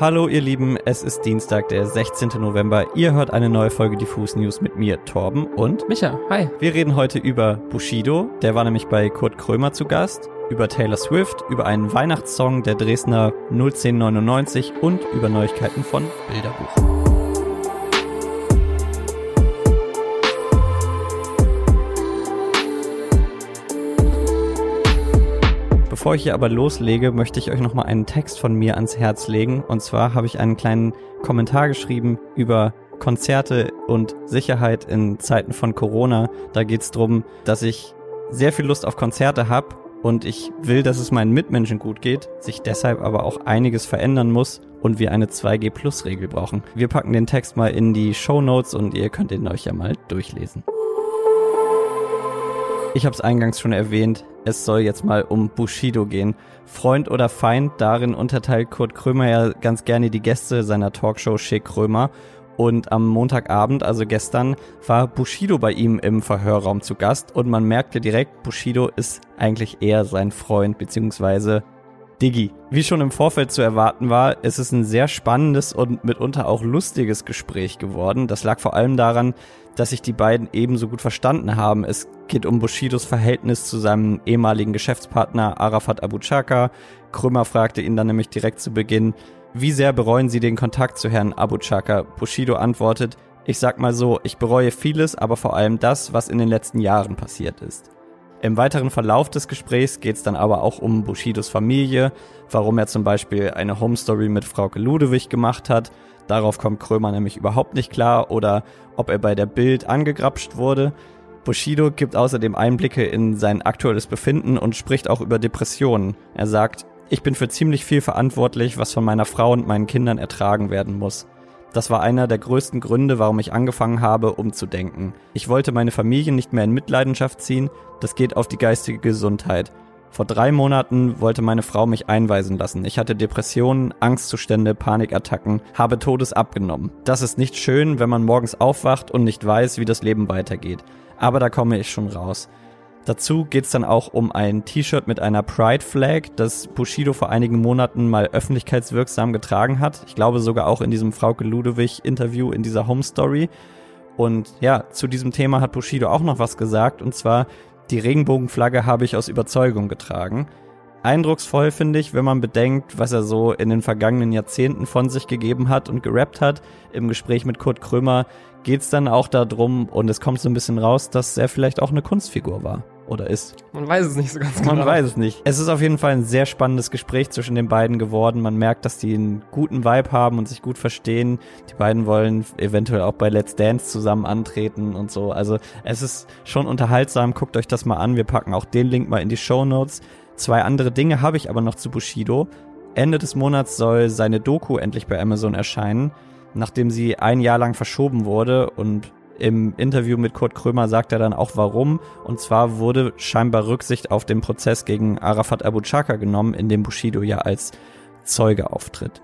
Hallo ihr Lieben, es ist Dienstag, der 16. November. Ihr hört eine neue Folge Diffus News mit mir, Torben und Micha. Hi. Wir reden heute über Bushido, der war nämlich bei Kurt Krömer zu Gast, über Taylor Swift, über einen Weihnachtssong der Dresdner 01099 und über Neuigkeiten von Bilderbuch. Bevor ich hier aber loslege, möchte ich euch nochmal einen Text von mir ans Herz legen. Und zwar habe ich einen kleinen Kommentar geschrieben über Konzerte und Sicherheit in Zeiten von Corona. Da geht es darum, dass ich sehr viel Lust auf Konzerte habe und ich will, dass es meinen Mitmenschen gut geht, sich deshalb aber auch einiges verändern muss und wir eine 2G-Plus-Regel brauchen. Wir packen den Text mal in die Show Notes und ihr könnt ihn euch ja mal durchlesen. Ich habe es eingangs schon erwähnt, es soll jetzt mal um Bushido gehen. Freund oder Feind, darin unterteilt Kurt Krömer ja ganz gerne die Gäste seiner Talkshow Schick Krömer. Und am Montagabend, also gestern, war Bushido bei ihm im Verhörraum zu Gast und man merkte direkt, Bushido ist eigentlich eher sein Freund beziehungsweise Diggi. Wie schon im Vorfeld zu erwarten war, ist es ein sehr spannendes und mitunter auch lustiges Gespräch geworden. Das lag vor allem daran, dass sich die beiden ebenso gut verstanden haben. Es geht um Bushidos Verhältnis zu seinem ehemaligen Geschäftspartner Arafat Abu Chaka. Krümmer fragte ihn dann nämlich direkt zu Beginn, wie sehr bereuen Sie den Kontakt zu Herrn Abu Chaka? Bushido antwortet, ich sag mal so, ich bereue vieles, aber vor allem das, was in den letzten Jahren passiert ist. Im weiteren Verlauf des Gesprächs geht es dann aber auch um Bushidos Familie, warum er zum Beispiel eine Home Story mit Frauke Ludewig gemacht hat. Darauf kommt Krömer nämlich überhaupt nicht klar oder ob er bei der Bild angegrapscht wurde. Bushido gibt außerdem Einblicke in sein aktuelles Befinden und spricht auch über Depressionen. Er sagt, ich bin für ziemlich viel verantwortlich, was von meiner Frau und meinen Kindern ertragen werden muss. Das war einer der größten Gründe, warum ich angefangen habe, umzudenken. Ich wollte meine Familie nicht mehr in Mitleidenschaft ziehen, das geht auf die geistige Gesundheit. Vor drei Monaten wollte meine Frau mich einweisen lassen. Ich hatte Depressionen, Angstzustände, Panikattacken, habe Todes abgenommen. Das ist nicht schön, wenn man morgens aufwacht und nicht weiß, wie das Leben weitergeht. Aber da komme ich schon raus. Dazu geht's dann auch um ein T-Shirt mit einer Pride Flag, das Bushido vor einigen Monaten mal öffentlichkeitswirksam getragen hat. Ich glaube sogar auch in diesem Frauke Ludewig Interview in dieser Home Story. Und ja, zu diesem Thema hat Bushido auch noch was gesagt. Und zwar, die Regenbogenflagge habe ich aus Überzeugung getragen. Eindrucksvoll finde ich, wenn man bedenkt, was er so in den vergangenen Jahrzehnten von sich gegeben hat und gerappt hat. Im Gespräch mit Kurt Krömer geht's dann auch darum, und es kommt so ein bisschen raus, dass er vielleicht auch eine Kunstfigur war oder ist. Man weiß es nicht so ganz genau. Man weiß es nicht. Es ist auf jeden Fall ein sehr spannendes Gespräch zwischen den beiden geworden. Man merkt, dass die einen guten Vibe haben und sich gut verstehen. Die beiden wollen eventuell auch bei Let's Dance zusammen antreten und so. Also es ist schon unterhaltsam. Guckt euch das mal an. Wir packen auch den Link mal in die Show Notes. Zwei andere Dinge habe ich aber noch zu Bushido. Ende des Monats soll seine Doku endlich bei Amazon erscheinen, nachdem sie ein Jahr lang verschoben wurde und im Interview mit Kurt Krömer sagt er dann auch warum. Und zwar wurde scheinbar Rücksicht auf den Prozess gegen Arafat Abu Chaka genommen, in dem Bushido ja als Zeuge auftritt.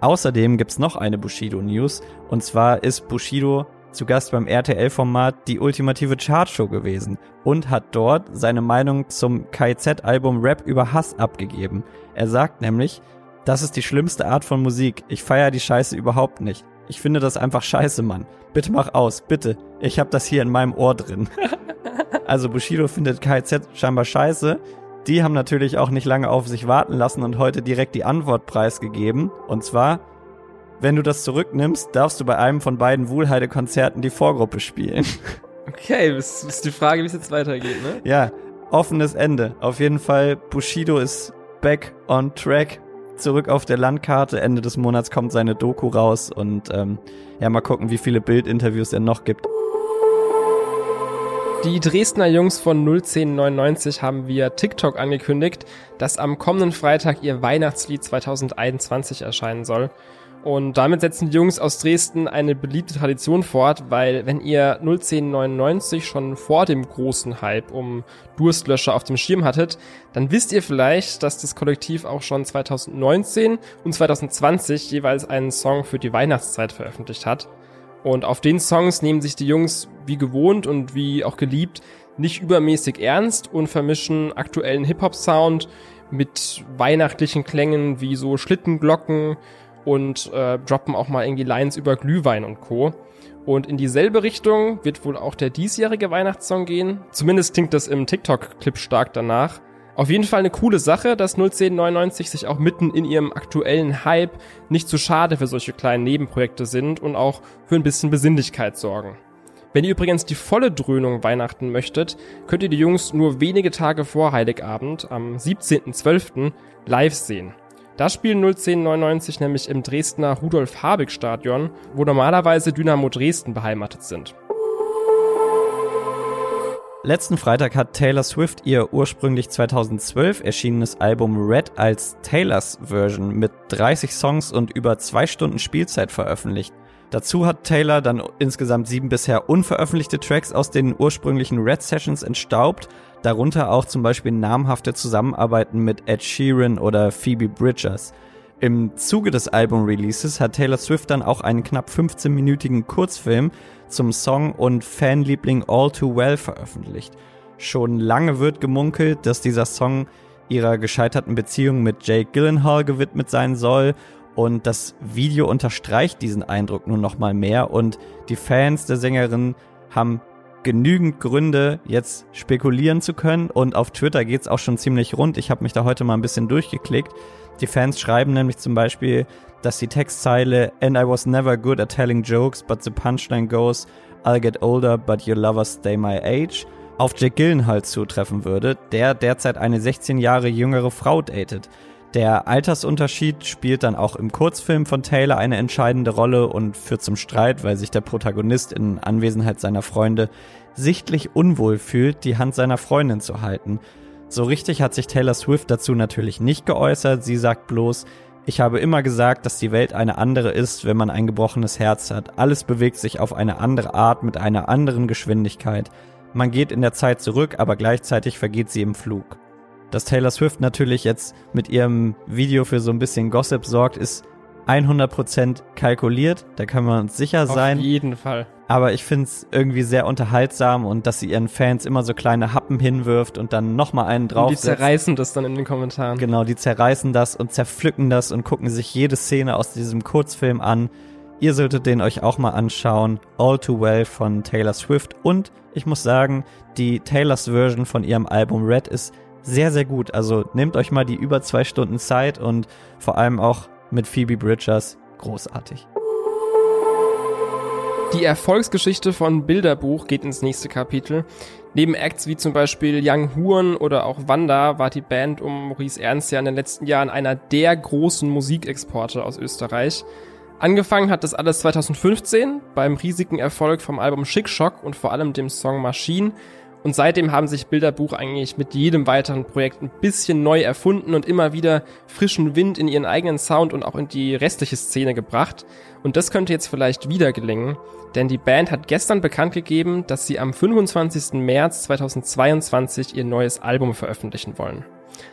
Außerdem gibt's noch eine Bushido-News. Und zwar ist Bushido zu Gast beim RTL-Format Die ultimative Chartshow gewesen und hat dort seine Meinung zum KIZ-Album Rap über Hass abgegeben. Er sagt nämlich, das ist die schlimmste Art von Musik. Ich feiere die Scheiße überhaupt nicht. Ich finde das einfach scheiße, Mann. Bitte mach aus, bitte. Ich hab das hier in meinem Ohr drin. also Bushido findet KZ scheinbar scheiße. Die haben natürlich auch nicht lange auf sich warten lassen und heute direkt die Antwort preisgegeben. Und zwar, wenn du das zurücknimmst, darfst du bei einem von beiden Wohlheide-Konzerten die Vorgruppe spielen. Okay, das ist die Frage, wie es jetzt weitergeht, ne? Ja, offenes Ende. Auf jeden Fall, Bushido ist back on track zurück auf der Landkarte. Ende des Monats kommt seine Doku raus und ähm, ja, mal gucken, wie viele Bildinterviews er noch gibt. Die Dresdner Jungs von 01099 haben via TikTok angekündigt, dass am kommenden Freitag ihr Weihnachtslied 2021 erscheinen soll. Und damit setzen die Jungs aus Dresden eine beliebte Tradition fort, weil wenn ihr 01099 schon vor dem großen Hype um Durstlöscher auf dem Schirm hattet, dann wisst ihr vielleicht, dass das Kollektiv auch schon 2019 und 2020 jeweils einen Song für die Weihnachtszeit veröffentlicht hat. Und auf den Songs nehmen sich die Jungs wie gewohnt und wie auch geliebt nicht übermäßig ernst und vermischen aktuellen Hip-Hop-Sound mit weihnachtlichen Klängen wie so Schlittenglocken und äh, droppen auch mal irgendwie Lines über Glühwein und Co. Und in dieselbe Richtung wird wohl auch der diesjährige Weihnachtssong gehen. Zumindest klingt das im TikTok-Clip stark danach. Auf jeden Fall eine coole Sache, dass 01099 sich auch mitten in ihrem aktuellen Hype nicht zu schade für solche kleinen Nebenprojekte sind und auch für ein bisschen Besinnlichkeit sorgen. Wenn ihr übrigens die volle Dröhnung Weihnachten möchtet, könnt ihr die Jungs nur wenige Tage vor Heiligabend am 17.12. live sehen. Da spielen 01099 nämlich im Dresdner Rudolf-Habig-Stadion, wo normalerweise Dynamo Dresden beheimatet sind. Letzten Freitag hat Taylor Swift ihr ursprünglich 2012 erschienenes Album Red als Taylors Version mit 30 Songs und über zwei Stunden Spielzeit veröffentlicht. Dazu hat Taylor dann insgesamt sieben bisher unveröffentlichte Tracks aus den ursprünglichen Red Sessions entstaubt, darunter auch zum Beispiel namhafte Zusammenarbeiten mit Ed Sheeran oder Phoebe Bridgers. Im Zuge des Album-Releases hat Taylor Swift dann auch einen knapp 15-minütigen Kurzfilm zum Song und Fanliebling All Too Well veröffentlicht. Schon lange wird gemunkelt, dass dieser Song ihrer gescheiterten Beziehung mit Jake Gyllenhaal gewidmet sein soll und das Video unterstreicht diesen Eindruck nur noch mal mehr und die Fans der Sängerin haben genügend Gründe, jetzt spekulieren zu können und auf Twitter geht's auch schon ziemlich rund. Ich habe mich da heute mal ein bisschen durchgeklickt. Die Fans schreiben nämlich zum Beispiel, dass die Textzeile And I was never good at telling jokes, but the punchline goes I'll get older, but your lovers stay my age auf Jack Gyllenhaal zutreffen würde, der derzeit eine 16 Jahre jüngere Frau datet. Der Altersunterschied spielt dann auch im Kurzfilm von Taylor eine entscheidende Rolle und führt zum Streit, weil sich der Protagonist in Anwesenheit seiner Freunde sichtlich unwohl fühlt, die Hand seiner Freundin zu halten. So richtig hat sich Taylor Swift dazu natürlich nicht geäußert, sie sagt bloß, ich habe immer gesagt, dass die Welt eine andere ist, wenn man ein gebrochenes Herz hat. Alles bewegt sich auf eine andere Art mit einer anderen Geschwindigkeit. Man geht in der Zeit zurück, aber gleichzeitig vergeht sie im Flug. Dass Taylor Swift natürlich jetzt mit ihrem Video für so ein bisschen Gossip sorgt, ist 100% kalkuliert, da kann man uns sicher sein. Auf jeden Fall. Aber ich finde es irgendwie sehr unterhaltsam und dass sie ihren Fans immer so kleine Happen hinwirft und dann nochmal einen drauf. Die zerreißen das dann in den Kommentaren. Genau, die zerreißen das und zerpflücken das und gucken sich jede Szene aus diesem Kurzfilm an. Ihr solltet den euch auch mal anschauen. All Too Well von Taylor Swift. Und ich muss sagen, die Taylors Version von ihrem Album Red ist sehr, sehr gut. Also nehmt euch mal die über zwei Stunden Zeit und vor allem auch mit Phoebe Bridgers großartig. Die Erfolgsgeschichte von Bilderbuch geht ins nächste Kapitel. Neben Acts wie zum Beispiel Young Huren oder auch Wanda war die Band um Maurice Ernst ja in den letzten Jahren einer der großen Musikexporte aus Österreich. Angefangen hat das alles 2015 beim riesigen Erfolg vom Album Schick Shock und vor allem dem Song Machine, und seitdem haben sich Bilderbuch eigentlich mit jedem weiteren Projekt ein bisschen neu erfunden und immer wieder frischen Wind in ihren eigenen Sound und auch in die restliche Szene gebracht. Und das könnte jetzt vielleicht wieder gelingen, denn die Band hat gestern bekannt gegeben, dass sie am 25. März 2022 ihr neues Album veröffentlichen wollen.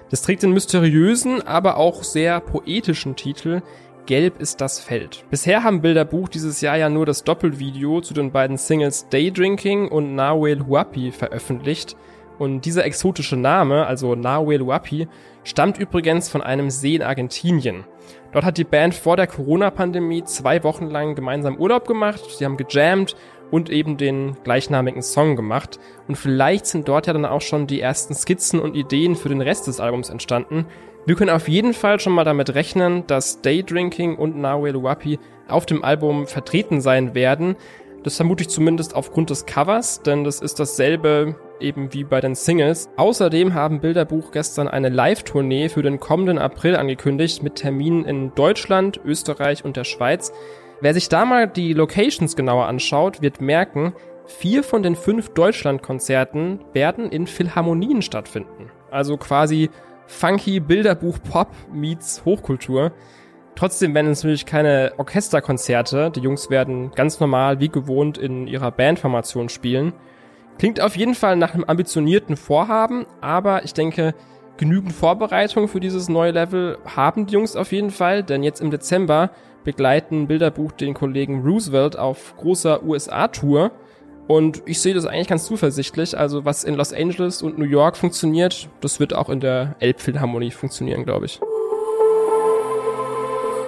Das trägt den mysteriösen, aber auch sehr poetischen Titel Gelb ist das Feld. Bisher haben Bilderbuch dieses Jahr ja nur das Doppelvideo zu den beiden Singles Daydrinking und Nawel Huapi veröffentlicht. Und dieser exotische Name, also Nawel Huapi, stammt übrigens von einem See in Argentinien. Dort hat die Band vor der Corona-Pandemie zwei Wochen lang gemeinsam Urlaub gemacht. Sie haben gejammt und eben den gleichnamigen Song gemacht. Und vielleicht sind dort ja dann auch schon die ersten Skizzen und Ideen für den Rest des Albums entstanden. Wir können auf jeden Fall schon mal damit rechnen, dass Daydrinking und Nawel Wapi auf dem Album vertreten sein werden. Das vermute ich zumindest aufgrund des Covers, denn das ist dasselbe eben wie bei den Singles. Außerdem haben Bilderbuch gestern eine Live-Tournee für den kommenden April angekündigt mit Terminen in Deutschland, Österreich und der Schweiz. Wer sich da mal die Locations genauer anschaut, wird merken, vier von den fünf Deutschland-Konzerten werden in Philharmonien stattfinden. Also quasi funky Bilderbuch Pop meets Hochkultur. Trotzdem werden es natürlich keine Orchesterkonzerte. Die Jungs werden ganz normal wie gewohnt in ihrer Bandformation spielen. Klingt auf jeden Fall nach einem ambitionierten Vorhaben, aber ich denke, genügend Vorbereitung für dieses neue Level haben die Jungs auf jeden Fall, denn jetzt im Dezember begleiten Bilderbuch den Kollegen Roosevelt auf großer USA-Tour und ich sehe das eigentlich ganz zuversichtlich. Also was in Los Angeles und New York funktioniert, das wird auch in der Elbphilharmonie funktionieren, glaube ich.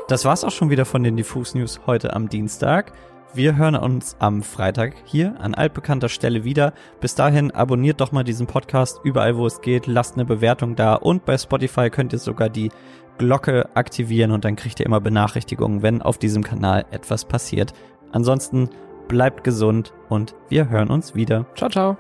Das war's auch schon wieder von den Diffus News heute am Dienstag. Wir hören uns am Freitag hier an altbekannter Stelle wieder. Bis dahin abonniert doch mal diesen Podcast überall, wo es geht. Lasst eine Bewertung da und bei Spotify könnt ihr sogar die Glocke aktivieren und dann kriegt ihr immer Benachrichtigungen, wenn auf diesem Kanal etwas passiert. Ansonsten bleibt gesund und wir hören uns wieder. Ciao, ciao.